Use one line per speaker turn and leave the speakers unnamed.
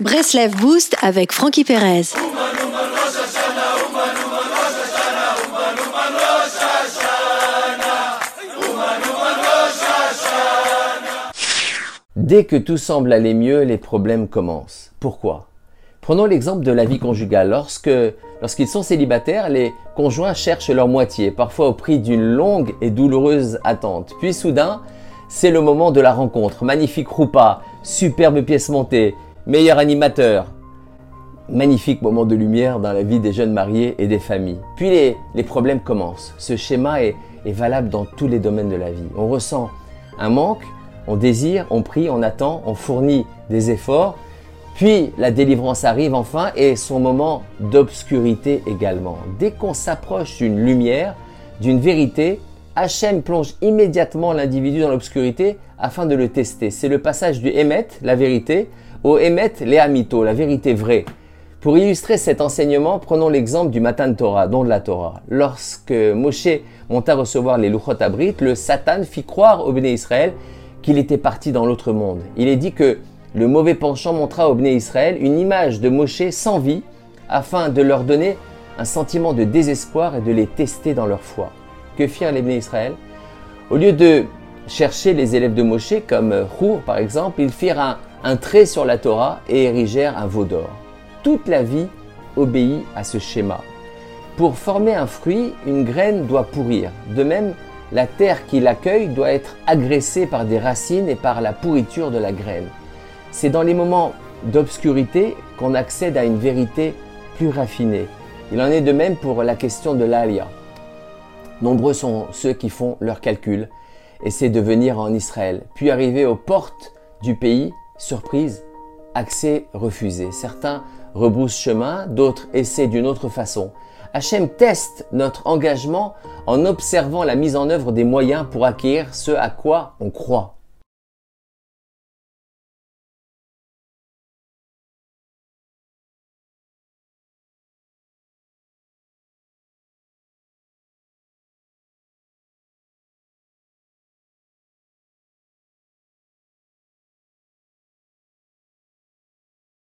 Breslev Boost avec Frankie Perez.
Dès que tout semble aller mieux, les problèmes commencent. Pourquoi? Prenons l'exemple de la vie conjugale. Lorsque, lorsqu'ils sont célibataires, les conjoints cherchent leur moitié, parfois au prix d'une longue et douloureuse attente. Puis soudain, c'est le moment de la rencontre. Magnifique roupa, superbe pièce montée, meilleur animateur. Magnifique moment de lumière dans la vie des jeunes mariés et des familles. Puis les, les problèmes commencent. Ce schéma est, est valable dans tous les domaines de la vie. On ressent un manque, on désire, on prie, on attend, on fournit des efforts, puis la délivrance arrive enfin et son moment d'obscurité également. Dès qu'on s'approche d'une lumière, d'une vérité, Hachem plonge immédiatement l'individu dans l'obscurité afin de le tester. C'est le passage du Emet, la vérité, au Emet, l'Ehamito, la vérité vraie. Pour illustrer cet enseignement, prenons l'exemple du Matan Torah, don de la Torah. Lorsque Moshe monta recevoir les Luchot Abrit, le Satan fit croire au Béné Israël qu'il était parti dans l'autre monde. Il est dit que le mauvais penchant montra au Béné Israël une image de Moshe sans vie afin de leur donner un sentiment de désespoir et de les tester dans leur foi. Que firent les Béné Israël? Au lieu de chercher les élèves de Moshe, comme Rour par exemple, ils firent un, un trait sur la Torah et érigèrent un veau d'or. Toute la vie obéit à ce schéma. Pour former un fruit, une graine doit pourrir. De même, la terre qui l'accueille doit être agressée par des racines et par la pourriture de la graine. C'est dans les moments d'obscurité qu'on accède à une vérité plus raffinée. Il en est de même pour la question de l'Alia. Nombreux sont ceux qui font leurs calculs, essaient de venir en Israël, puis arriver aux portes du pays, surprise, accès refusé. Certains rebroussent chemin, d'autres essaient d'une autre façon. Hachem teste notre engagement en observant la mise en œuvre des moyens pour acquérir ce à quoi on croit.